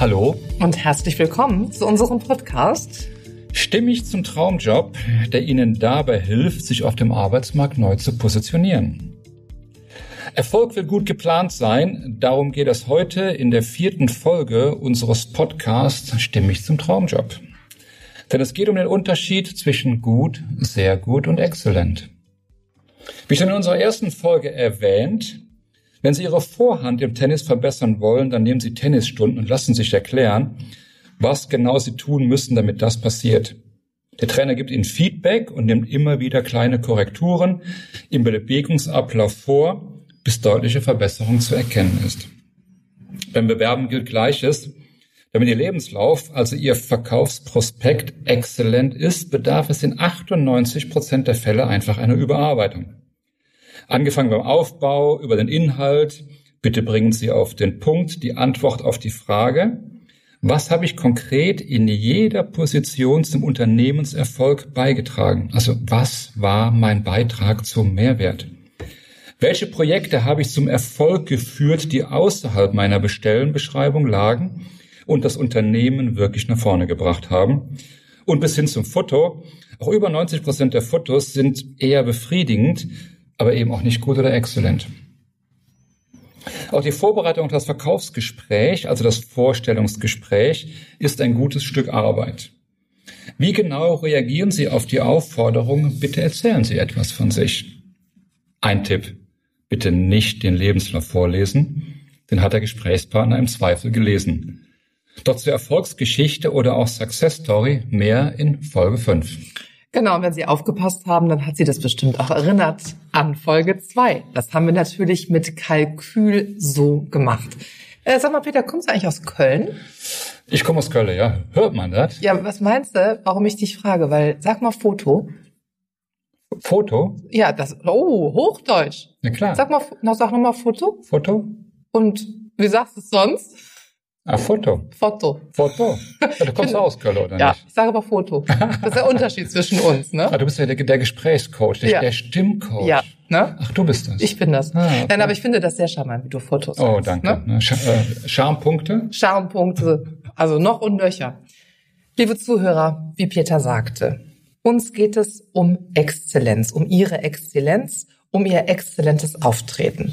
Hallo und herzlich willkommen zu unserem Podcast Stimmig zum Traumjob, der Ihnen dabei hilft, sich auf dem Arbeitsmarkt neu zu positionieren. Erfolg will gut geplant sein, darum geht es heute in der vierten Folge unseres Podcasts Stimmig zum Traumjob. Denn es geht um den Unterschied zwischen gut, sehr gut und exzellent. Wie schon in unserer ersten Folge erwähnt, wenn Sie Ihre Vorhand im Tennis verbessern wollen, dann nehmen Sie Tennisstunden und lassen sich erklären, was genau Sie tun müssen, damit das passiert. Der Trainer gibt Ihnen Feedback und nimmt immer wieder kleine Korrekturen im Bewegungsablauf vor, bis deutliche Verbesserung zu erkennen ist. Beim Bewerben gilt Gleiches. Damit Ihr Lebenslauf, also Ihr Verkaufsprospekt, exzellent ist, bedarf es in 98 Prozent der Fälle einfach einer Überarbeitung. Angefangen beim Aufbau, über den Inhalt. Bitte bringen Sie auf den Punkt die Antwort auf die Frage, was habe ich konkret in jeder Position zum Unternehmenserfolg beigetragen? Also was war mein Beitrag zum Mehrwert? Welche Projekte habe ich zum Erfolg geführt, die außerhalb meiner Bestellenbeschreibung lagen und das Unternehmen wirklich nach vorne gebracht haben? Und bis hin zum Foto. Auch über 90 Prozent der Fotos sind eher befriedigend, aber eben auch nicht gut oder exzellent. Auch die Vorbereitung auf das Verkaufsgespräch, also das Vorstellungsgespräch, ist ein gutes Stück Arbeit. Wie genau reagieren Sie auf die Aufforderung, bitte erzählen Sie etwas von sich? Ein Tipp, bitte nicht den Lebenslauf vorlesen, den hat der Gesprächspartner im Zweifel gelesen. Doch zur Erfolgsgeschichte oder auch Success Story mehr in Folge 5. Genau, und wenn Sie aufgepasst haben, dann hat sie das bestimmt auch erinnert an Folge 2. Das haben wir natürlich mit Kalkül so gemacht. Äh, sag mal, Peter, kommst du eigentlich aus Köln? Ich komme aus Köln, ja. Hört man das? Ja, was meinst du, warum ich dich frage? Weil, sag mal Foto. Foto? Ja, das, oh, Hochdeutsch. Ja, klar. Sag mal, noch, sag noch mal Foto. Foto? Und wie sagst du es sonst? Ah, Foto. Foto. Foto. Ja, du kommst aus Köln, oder ja, nicht? ich sage aber Foto. Das ist der Unterschied zwischen uns, ne? Ah, du bist ja der, der Gesprächscoach, der, Ja. der Stimmcoach. Ja, ne? Ach, du bist das. Ich bin das. Ah, okay. Nein, aber ich finde das sehr charmant, wie du Fotos Oh, danke. Ne? Sch äh, Charmpunkte? Charmepunkte, also noch und nöcher. Liebe Zuhörer, wie Peter sagte, uns geht es um Exzellenz, um Ihre Exzellenz, um Ihr exzellentes Auftreten.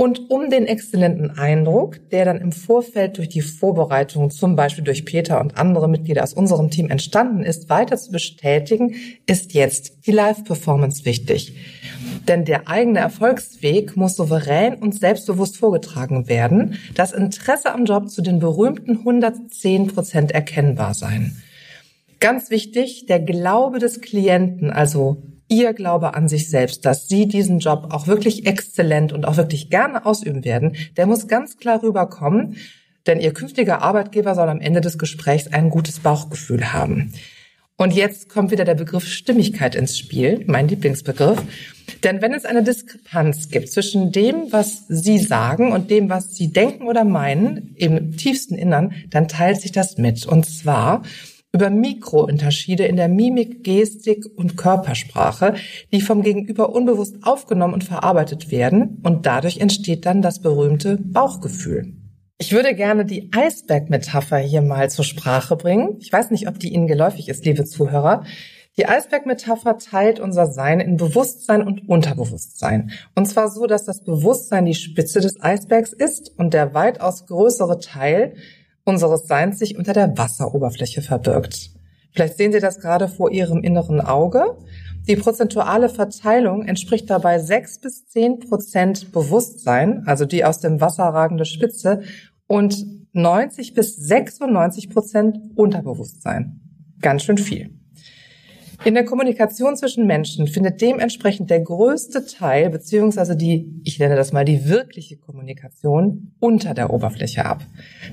Und um den exzellenten Eindruck, der dann im Vorfeld durch die Vorbereitung, zum Beispiel durch Peter und andere Mitglieder aus unserem Team entstanden ist, weiter zu bestätigen, ist jetzt die Live-Performance wichtig. Denn der eigene Erfolgsweg muss souverän und selbstbewusst vorgetragen werden. Das Interesse am Job zu den berühmten 110 Prozent erkennbar sein. Ganz wichtig, der Glaube des Klienten, also Ihr Glaube an sich selbst, dass Sie diesen Job auch wirklich exzellent und auch wirklich gerne ausüben werden, der muss ganz klar rüberkommen, denn Ihr künftiger Arbeitgeber soll am Ende des Gesprächs ein gutes Bauchgefühl haben. Und jetzt kommt wieder der Begriff Stimmigkeit ins Spiel, mein Lieblingsbegriff. Denn wenn es eine Diskrepanz gibt zwischen dem, was Sie sagen und dem, was Sie denken oder meinen, im tiefsten Innern, dann teilt sich das mit. Und zwar über Mikrounterschiede in der Mimik, Gestik und Körpersprache, die vom Gegenüber unbewusst aufgenommen und verarbeitet werden. Und dadurch entsteht dann das berühmte Bauchgefühl. Ich würde gerne die Eisberg-Metapher hier mal zur Sprache bringen. Ich weiß nicht, ob die Ihnen geläufig ist, liebe Zuhörer. Die Eisberg-Metapher teilt unser Sein in Bewusstsein und Unterbewusstsein. Und zwar so, dass das Bewusstsein die Spitze des Eisbergs ist und der weitaus größere Teil unseres Seins sich unter der Wasseroberfläche verbirgt. Vielleicht sehen Sie das gerade vor Ihrem inneren Auge. Die prozentuale Verteilung entspricht dabei 6 bis 10 Prozent Bewusstsein, also die aus dem Wasser ragende Spitze, und 90 bis 96 Prozent Unterbewusstsein. Ganz schön viel. In der Kommunikation zwischen Menschen findet dementsprechend der größte Teil, beziehungsweise die, ich nenne das mal die wirkliche Kommunikation, unter der Oberfläche ab.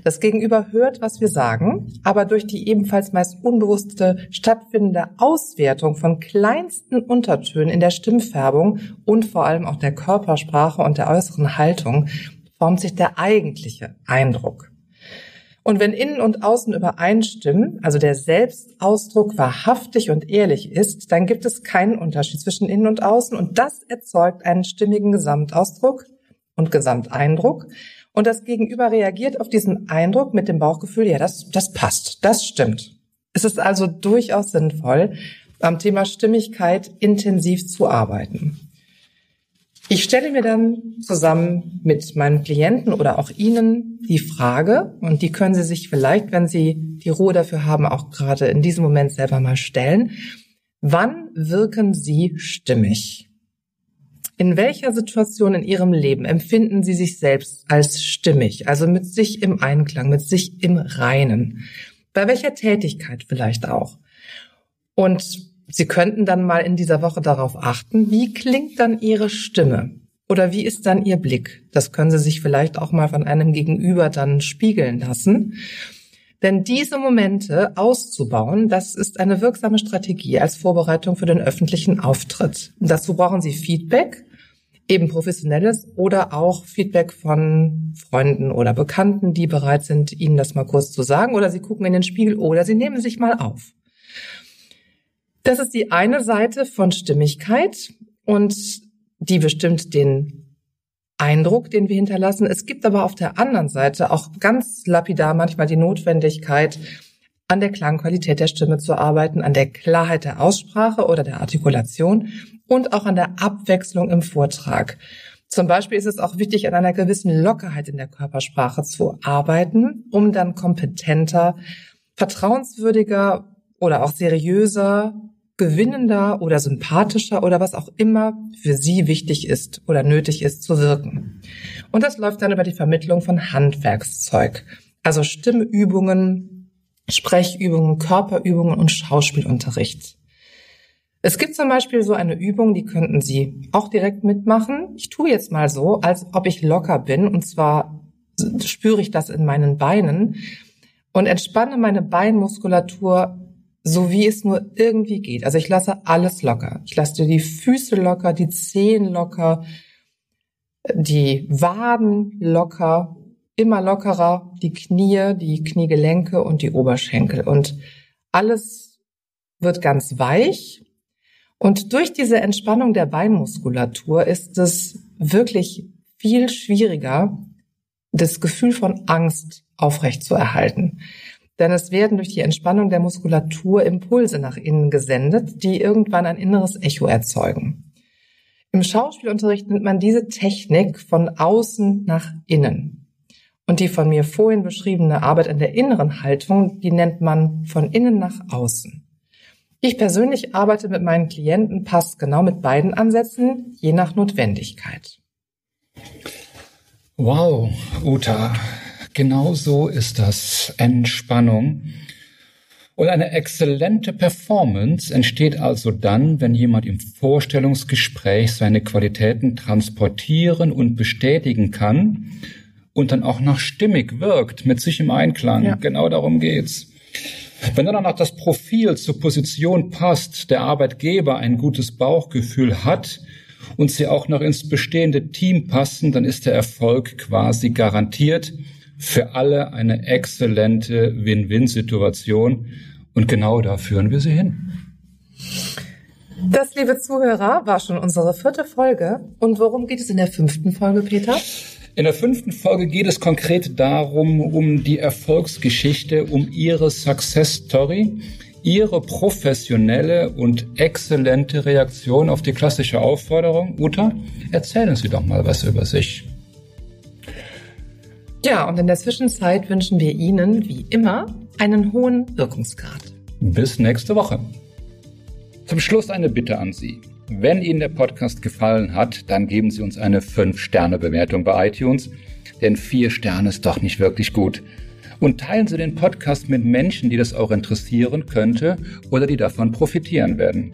Das Gegenüber hört, was wir sagen, aber durch die ebenfalls meist unbewusste stattfindende Auswertung von kleinsten Untertönen in der Stimmfärbung und vor allem auch der Körpersprache und der äußeren Haltung formt sich der eigentliche Eindruck. Und wenn Innen und Außen übereinstimmen, also der Selbstausdruck wahrhaftig und ehrlich ist, dann gibt es keinen Unterschied zwischen Innen und Außen und das erzeugt einen stimmigen Gesamtausdruck, und Gesamteindruck. Und das Gegenüber reagiert auf diesen Eindruck mit dem Bauchgefühl, ja, das, das passt, das stimmt. Es ist also durchaus sinnvoll, am Thema Stimmigkeit intensiv zu arbeiten. Ich stelle mir dann zusammen mit meinen Klienten oder auch Ihnen die Frage, und die können Sie sich vielleicht, wenn Sie die Ruhe dafür haben, auch gerade in diesem Moment selber mal stellen. Wann wirken Sie stimmig? In welcher Situation in Ihrem Leben empfinden Sie sich selbst als stimmig, also mit sich im Einklang, mit sich im Reinen? Bei welcher Tätigkeit vielleicht auch? Und Sie könnten dann mal in dieser Woche darauf achten, wie klingt dann Ihre Stimme? Oder wie ist dann Ihr Blick? Das können Sie sich vielleicht auch mal von einem Gegenüber dann spiegeln lassen. Denn diese Momente auszubauen, das ist eine wirksame Strategie als Vorbereitung für den öffentlichen Auftritt. Dazu brauchen Sie Feedback, eben professionelles oder auch Feedback von Freunden oder Bekannten, die bereit sind, Ihnen das mal kurz zu sagen. Oder Sie gucken in den Spiegel oder Sie nehmen sich mal auf. Das ist die eine Seite von Stimmigkeit und die bestimmt den Eindruck, den wir hinterlassen. Es gibt aber auf der anderen Seite auch ganz lapidar manchmal die Notwendigkeit, an der Klangqualität der Stimme zu arbeiten, an der Klarheit der Aussprache oder der Artikulation und auch an der Abwechslung im Vortrag. Zum Beispiel ist es auch wichtig, an einer gewissen Lockerheit in der Körpersprache zu arbeiten, um dann kompetenter, vertrauenswürdiger oder auch seriöser gewinnender oder sympathischer oder was auch immer für sie wichtig ist oder nötig ist zu wirken. Und das läuft dann über die Vermittlung von Handwerkszeug, also Stimmübungen, Sprechübungen, Körperübungen und Schauspielunterricht. Es gibt zum Beispiel so eine Übung, die könnten Sie auch direkt mitmachen. Ich tue jetzt mal so, als ob ich locker bin und zwar spüre ich das in meinen Beinen und entspanne meine Beinmuskulatur so wie es nur irgendwie geht. Also ich lasse alles locker. Ich lasse dir die Füße locker, die Zehen locker, die Waden locker, immer lockerer, die Knie, die Kniegelenke und die Oberschenkel. Und alles wird ganz weich. Und durch diese Entspannung der Beinmuskulatur ist es wirklich viel schwieriger, das Gefühl von Angst aufrecht zu erhalten. Denn es werden durch die Entspannung der Muskulatur Impulse nach innen gesendet, die irgendwann ein inneres Echo erzeugen. Im Schauspielunterricht nennt man diese Technik von außen nach innen. Und die von mir vorhin beschriebene Arbeit an der inneren Haltung, die nennt man von innen nach außen. Ich persönlich arbeite mit meinen Klienten passt genau mit beiden Ansätzen, je nach Notwendigkeit. Wow, Uta, Genau so ist das. Entspannung. Und eine exzellente Performance entsteht also dann, wenn jemand im Vorstellungsgespräch seine Qualitäten transportieren und bestätigen kann und dann auch noch stimmig wirkt, mit sich im Einklang. Ja. Genau darum geht's. Wenn dann auch noch das Profil zur Position passt, der Arbeitgeber ein gutes Bauchgefühl hat und sie auch noch ins bestehende Team passen, dann ist der Erfolg quasi garantiert für alle eine exzellente Win-Win-Situation. Und genau da führen wir sie hin. Das, liebe Zuhörer, war schon unsere vierte Folge. Und worum geht es in der fünften Folge, Peter? In der fünften Folge geht es konkret darum, um die Erfolgsgeschichte, um Ihre Success Story, Ihre professionelle und exzellente Reaktion auf die klassische Aufforderung. Uta, erzählen Sie doch mal was über sich. Ja, und in der Zwischenzeit wünschen wir Ihnen, wie immer, einen hohen Wirkungsgrad. Bis nächste Woche. Zum Schluss eine Bitte an Sie. Wenn Ihnen der Podcast gefallen hat, dann geben Sie uns eine 5-Sterne-Bewertung bei iTunes, denn 4 Sterne ist doch nicht wirklich gut. Und teilen Sie den Podcast mit Menschen, die das auch interessieren könnte oder die davon profitieren werden.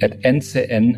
at ncn-ag.com.